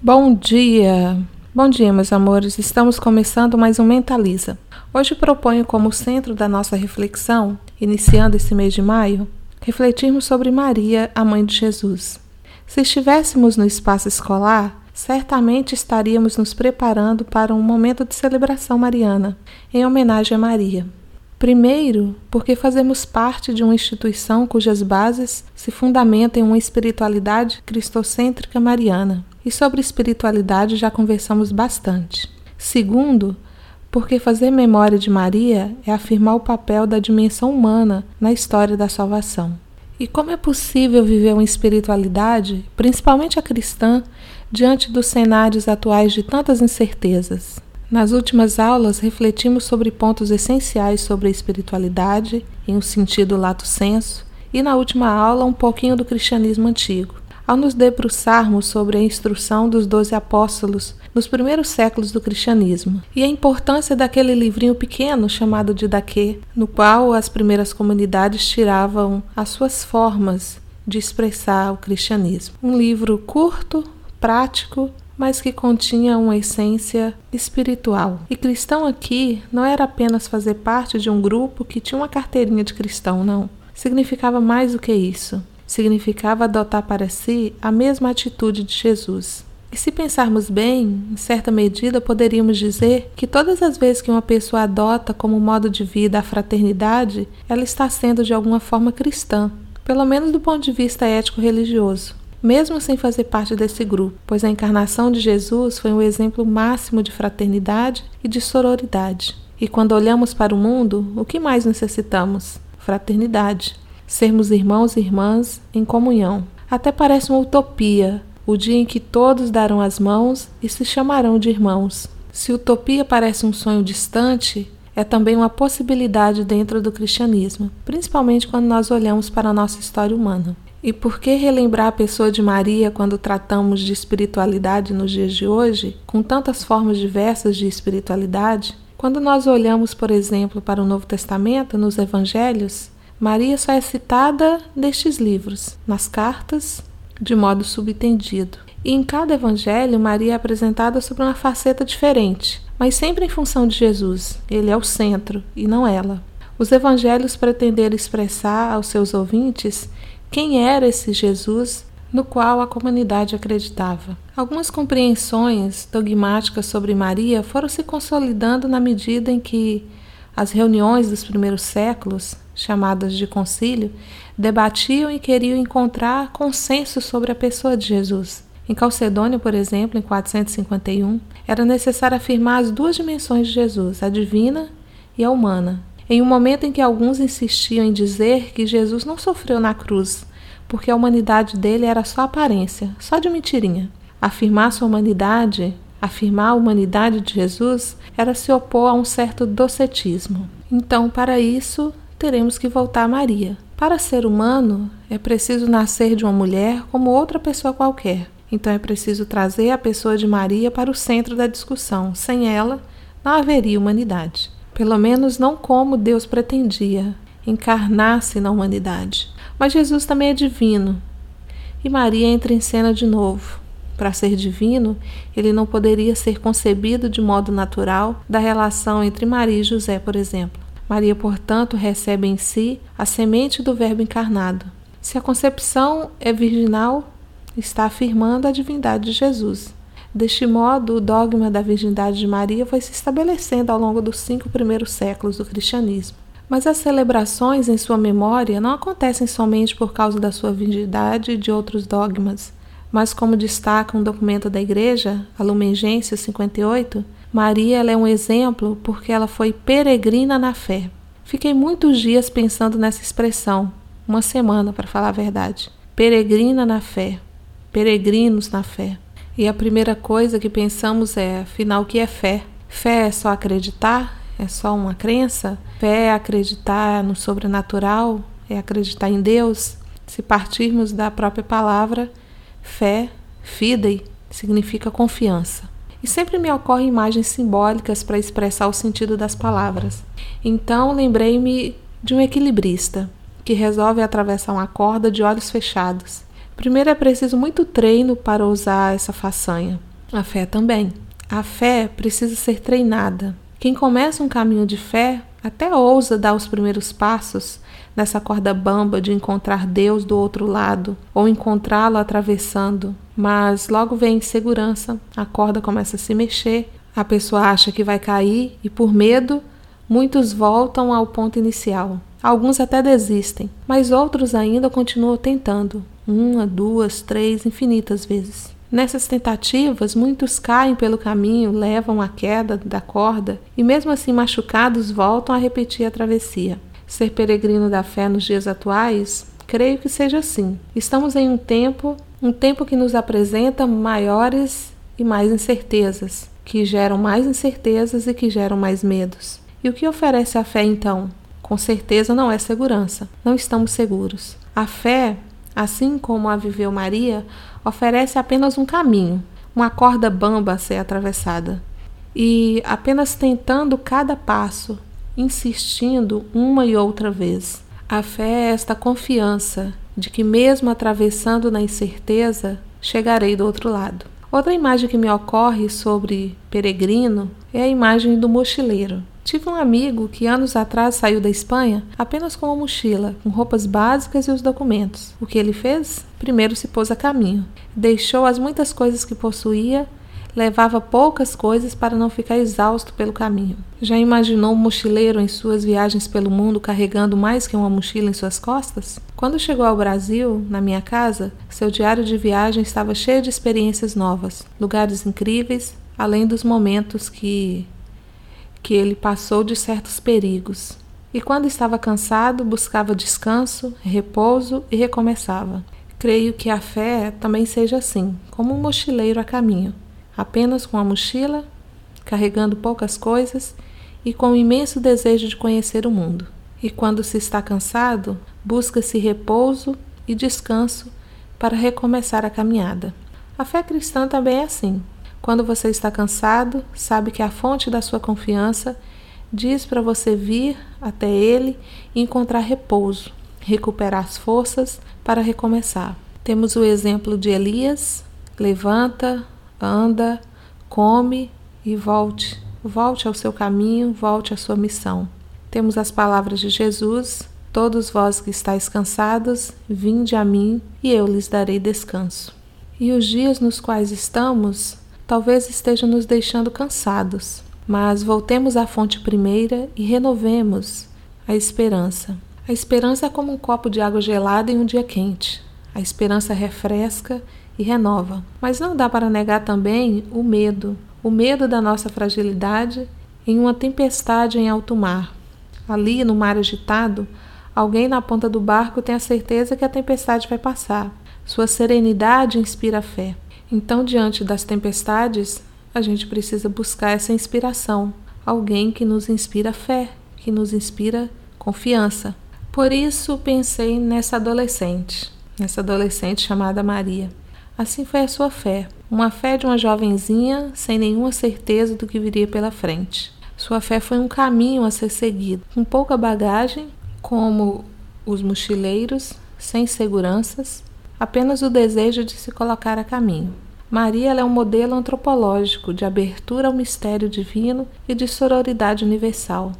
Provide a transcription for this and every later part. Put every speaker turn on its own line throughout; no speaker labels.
Bom dia! Bom dia, meus amores. Estamos começando mais um Mentaliza. Hoje proponho como centro da nossa reflexão, iniciando esse mês de maio, refletirmos sobre Maria, a mãe de Jesus. Se estivéssemos no espaço escolar, certamente estaríamos nos preparando para um momento de celebração mariana, em homenagem a Maria. Primeiro, porque fazemos parte de uma instituição cujas bases se fundamentam em uma espiritualidade cristocêntrica mariana. E sobre espiritualidade já conversamos bastante. Segundo, porque fazer memória de Maria é afirmar o papel da dimensão humana na história da salvação. E como é possível viver uma espiritualidade, principalmente a cristã, diante dos cenários atuais de tantas incertezas? Nas últimas aulas, refletimos sobre pontos essenciais sobre a espiritualidade, em um sentido lato senso, e na última aula, um pouquinho do cristianismo antigo. Ao nos debruçarmos sobre a instrução dos doze apóstolos nos primeiros séculos do cristianismo e a importância daquele livrinho pequeno chamado de Daquê, no qual as primeiras comunidades tiravam as suas formas de expressar o cristianismo. Um livro curto, prático mas que continha uma essência espiritual. E cristão aqui não era apenas fazer parte de um grupo que tinha uma carteirinha de cristão, não. Significava mais do que isso. Significava adotar para si a mesma atitude de Jesus. E se pensarmos bem, em certa medida poderíamos dizer que todas as vezes que uma pessoa adota como modo de vida a fraternidade, ela está sendo de alguma forma cristã, pelo menos do ponto de vista ético-religioso mesmo sem fazer parte desse grupo, pois a encarnação de Jesus foi um exemplo máximo de fraternidade e de sororidade. E quando olhamos para o mundo, o que mais necessitamos? Fraternidade. Sermos irmãos e irmãs em comunhão. Até parece uma utopia o dia em que todos darão as mãos e se chamarão de irmãos. Se utopia parece um sonho distante, é também uma possibilidade dentro do cristianismo, principalmente quando nós olhamos para a nossa história humana. E por que relembrar a pessoa de Maria quando tratamos de espiritualidade nos dias de hoje, com tantas formas diversas de espiritualidade? Quando nós olhamos, por exemplo, para o Novo Testamento, nos Evangelhos, Maria só é citada nestes livros, nas cartas, de modo subtendido. E em cada evangelho, Maria é apresentada sob uma faceta diferente, mas sempre em função de Jesus. Ele é o centro e não ela. Os evangelhos pretenderam expressar aos seus ouvintes quem era esse Jesus no qual a comunidade acreditava. Algumas compreensões dogmáticas sobre Maria foram se consolidando na medida em que as reuniões dos primeiros séculos, chamadas de concílio, debatiam e queriam encontrar consenso sobre a pessoa de Jesus. Em Calcedônia, por exemplo, em 451, era necessário afirmar as duas dimensões de Jesus, a divina e a humana, em um momento em que alguns insistiam em dizer que Jesus não sofreu na cruz, porque a humanidade dele era só aparência, só de mentirinha. Afirmar sua humanidade, afirmar a humanidade de Jesus, era se opor a um certo docetismo. Então, para isso, teremos que voltar a Maria. Para ser humano, é preciso nascer de uma mulher como outra pessoa qualquer. Então é preciso trazer a pessoa de Maria para o centro da discussão. Sem ela, não haveria humanidade pelo menos não como Deus pretendia, encarnar-se na humanidade. Mas Jesus também é divino. E Maria entra em cena de novo. Para ser divino, ele não poderia ser concebido de modo natural da relação entre Maria e José, por exemplo. Maria, portanto, recebe em si a semente do Verbo encarnado. Se a concepção é virginal, está afirmando a divindade de Jesus. Deste modo, o dogma da virgindade de Maria foi se estabelecendo ao longo dos cinco primeiros séculos do cristianismo. Mas as celebrações em sua memória não acontecem somente por causa da sua virgindade e de outros dogmas, mas como destaca um documento da Igreja, a Lumen Gentium 58, Maria é um exemplo porque ela foi peregrina na fé. Fiquei muitos dias pensando nessa expressão, uma semana para falar a verdade. Peregrina na fé, peregrinos na fé. E a primeira coisa que pensamos é, afinal, o que é fé? Fé é só acreditar? É só uma crença? Fé é acreditar no sobrenatural? É acreditar em Deus? Se partirmos da própria palavra, fé, fidei, significa confiança. E sempre me ocorrem imagens simbólicas para expressar o sentido das palavras. Então lembrei-me de um equilibrista que resolve atravessar uma corda de olhos fechados Primeiro é preciso muito treino para usar essa façanha. A fé também. A fé precisa ser treinada. Quem começa um caminho de fé até ousa dar os primeiros passos nessa corda bamba de encontrar Deus do outro lado ou encontrá-lo atravessando, mas logo vem insegurança, a corda começa a se mexer, a pessoa acha que vai cair e por medo muitos voltam ao ponto inicial. Alguns até desistem, mas outros ainda continuam tentando, uma, duas, três, infinitas vezes. Nessas tentativas, muitos caem pelo caminho, levam a queda da corda e, mesmo assim machucados, voltam a repetir a travessia. Ser peregrino da fé nos dias atuais? Creio que seja assim. Estamos em um tempo, um tempo que nos apresenta maiores e mais incertezas, que geram mais incertezas e que geram mais medos. E o que oferece a fé então? Com certeza não é segurança. Não estamos seguros. A fé assim como a viveu Maria, oferece apenas um caminho, uma corda bamba a ser atravessada. E apenas tentando cada passo, insistindo uma e outra vez. A fé é esta confiança de que, mesmo atravessando na incerteza, chegarei do outro lado. Outra imagem que me ocorre sobre peregrino é a imagem do mochileiro. Tive um amigo que anos atrás saiu da Espanha apenas com uma mochila, com roupas básicas e os documentos. O que ele fez? Primeiro se pôs a caminho. Deixou as muitas coisas que possuía levava poucas coisas para não ficar exausto pelo caminho. Já imaginou um mochileiro em suas viagens pelo mundo carregando mais que uma mochila em suas costas? Quando chegou ao Brasil, na minha casa, seu diário de viagem estava cheio de experiências novas, lugares incríveis, além dos momentos que que ele passou de certos perigos. E quando estava cansado, buscava descanso, repouso e recomeçava. Creio que a fé também seja assim, como um mochileiro a caminho, apenas com a mochila, carregando poucas coisas e com o imenso desejo de conhecer o mundo. E quando se está cansado, busca-se repouso e descanso para recomeçar a caminhada. A fé cristã também é assim. Quando você está cansado, sabe que a fonte da sua confiança diz para você vir até Ele e encontrar repouso, recuperar as forças para recomeçar. Temos o exemplo de Elias: levanta, anda, come e volte. Volte ao seu caminho, volte à sua missão. Temos as palavras de Jesus: Todos vós que estáis cansados, vinde a mim e eu lhes darei descanso. E os dias nos quais estamos talvez esteja nos deixando cansados, mas voltemos à fonte primeira e renovemos a esperança. A esperança é como um copo de água gelada em um dia quente. A esperança refresca e renova. Mas não dá para negar também o medo, o medo da nossa fragilidade em uma tempestade em alto mar. Ali, no mar agitado, alguém na ponta do barco tem a certeza que a tempestade vai passar. Sua serenidade inspira fé. Então, diante das tempestades, a gente precisa buscar essa inspiração, alguém que nos inspira fé, que nos inspira confiança. Por isso pensei nessa adolescente, nessa adolescente chamada Maria. Assim foi a sua fé, uma fé de uma jovenzinha sem nenhuma certeza do que viria pela frente. Sua fé foi um caminho a ser seguido, com pouca bagagem, como os mochileiros, sem seguranças, apenas o desejo de se colocar a caminho. Maria é um modelo antropológico de abertura ao mistério divino e de sororidade universal,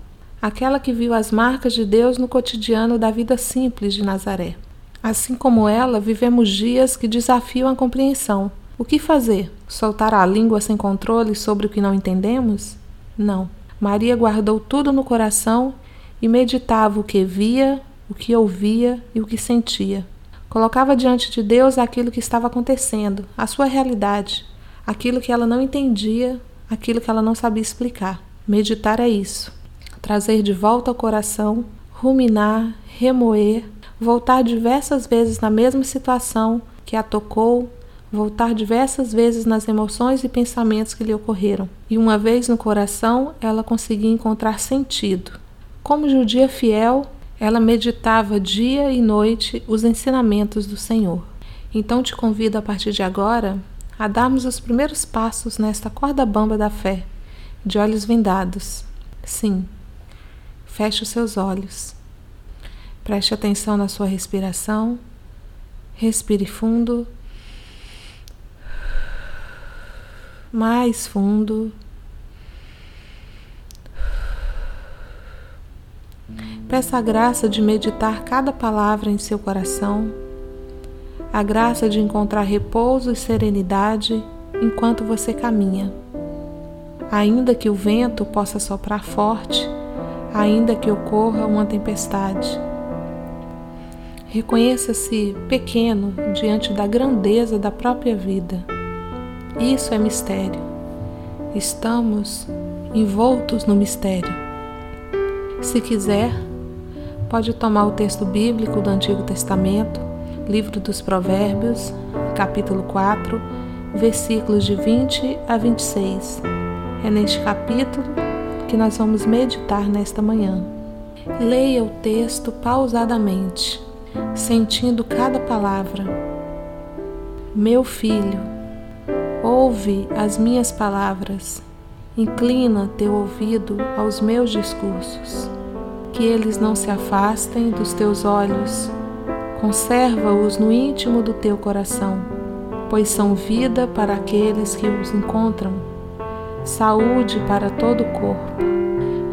aquela que viu as marcas de Deus no cotidiano da vida simples de Nazaré. Assim como ela, vivemos dias que desafiam a compreensão. O que fazer? Soltar a língua sem controle sobre o que não entendemos? Não. Maria guardou tudo no coração e meditava o que via, o que ouvia e o que sentia. Colocava diante de Deus aquilo que estava acontecendo, a sua realidade, aquilo que ela não entendia, aquilo que ela não sabia explicar. Meditar é isso. Trazer de volta ao coração, ruminar, remoer, voltar diversas vezes na mesma situação que a tocou, voltar diversas vezes nas emoções e pensamentos que lhe ocorreram. E uma vez no coração, ela conseguia encontrar sentido. Como judia fiel, ela meditava dia e noite os ensinamentos do Senhor. Então te convido a partir de agora a darmos os primeiros passos nesta corda bamba da fé, de olhos vendados. Sim, feche os seus olhos. Preste atenção na sua respiração. Respire fundo. mais fundo. Peça a graça de meditar cada palavra em seu coração, a graça de encontrar repouso e serenidade enquanto você caminha. Ainda que o vento possa soprar forte, ainda que ocorra uma tempestade. Reconheça-se pequeno diante da grandeza da própria vida. Isso é mistério. Estamos envoltos no mistério. Se quiser, pode tomar o texto bíblico do Antigo Testamento, livro dos Provérbios, capítulo 4, versículos de 20 a 26. É neste capítulo que nós vamos meditar nesta manhã. Leia o texto pausadamente, sentindo cada palavra. Meu filho, ouve as minhas palavras, inclina teu ouvido aos meus discursos, que eles não se afastem dos teus olhos, conserva-os no íntimo do teu coração, pois são vida para aqueles que os encontram saúde para todo o corpo.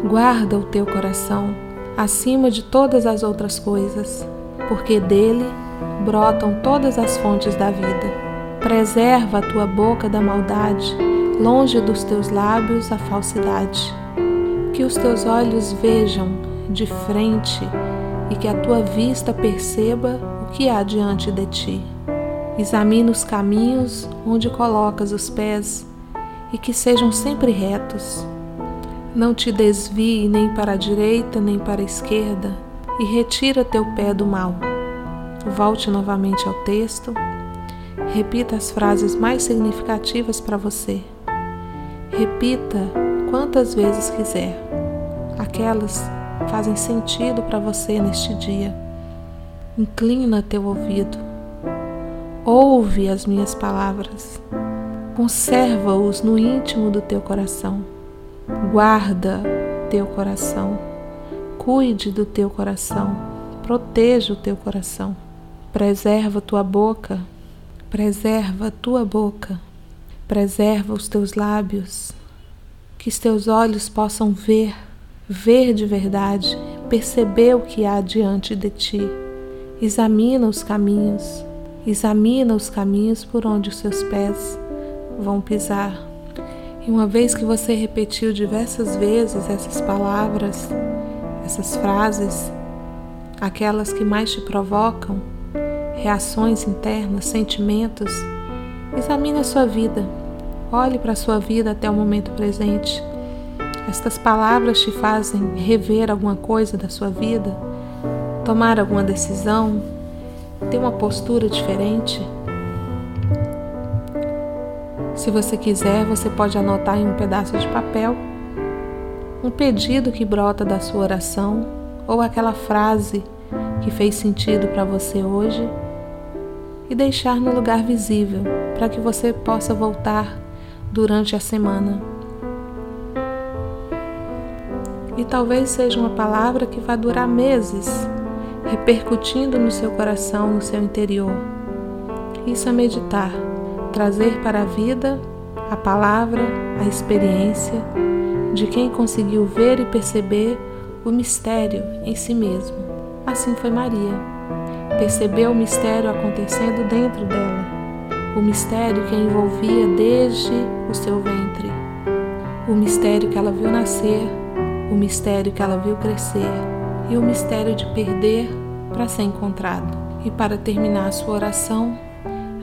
Guarda o teu coração acima de todas as outras coisas, porque dele brotam todas as fontes da vida. Preserva a tua boca da maldade, longe dos teus lábios a falsidade. Que os teus olhos vejam de frente e que a tua vista perceba o que há diante de ti. Examina os caminhos onde colocas os pés e que sejam sempre retos. Não te desvie nem para a direita nem para a esquerda e retira teu pé do mal. Volte novamente ao texto. Repita as frases mais significativas para você. Repita quantas vezes quiser. Aquelas fazem sentido para você neste dia. Inclina teu ouvido. Ouve as minhas palavras. Conserva-os no íntimo do teu coração. Guarda teu coração. Cuide do teu coração. Proteja o teu coração. Preserva tua boca. Preserva tua boca. Preserva os teus lábios. Que os teus olhos possam ver, ver de verdade, perceber o que há diante de ti. Examina os caminhos. Examina os caminhos por onde os seus pés vão pisar. E uma vez que você repetiu diversas vezes essas palavras, essas frases, aquelas que mais te provocam, reações internas, sentimentos, examine a sua vida. Olhe para a sua vida até o momento presente. Estas palavras te fazem rever alguma coisa da sua vida, tomar alguma decisão, ter uma postura diferente. Se você quiser, você pode anotar em um pedaço de papel um pedido que brota da sua oração ou aquela frase que fez sentido para você hoje e deixar no lugar visível para que você possa voltar durante a semana. E talvez seja uma palavra que vai durar meses, repercutindo no seu coração, no seu interior. Isso é meditar trazer para a vida a palavra, a experiência de quem conseguiu ver e perceber o mistério em si mesmo. Assim foi Maria. Percebeu o mistério acontecendo dentro dela, o mistério que a envolvia desde o seu ventre, o mistério que ela viu nascer, o mistério que ela viu crescer e o mistério de perder para ser encontrado. E para terminar a sua oração,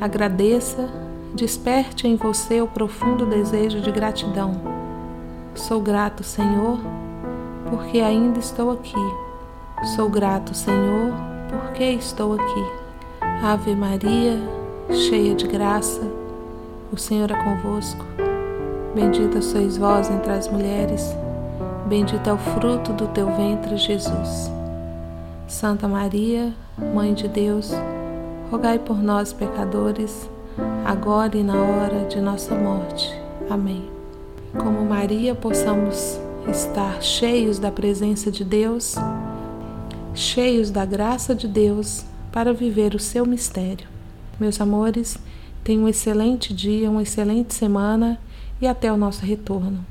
agradeça desperte em você o profundo desejo de gratidão. Sou grato, Senhor, porque ainda estou aqui. Sou grato, Senhor, porque estou aqui. Ave Maria, cheia de graça, o Senhor é convosco. Bendita sois vós entre as mulheres, bendito é o fruto do teu ventre, Jesus. Santa Maria, Mãe de Deus, rogai por nós, pecadores, agora e na hora de nossa morte. Amém. Como Maria, possamos estar cheios da presença de Deus, cheios da graça de Deus para viver o seu mistério. Meus amores, tenham um excelente dia, uma excelente semana e até o nosso retorno.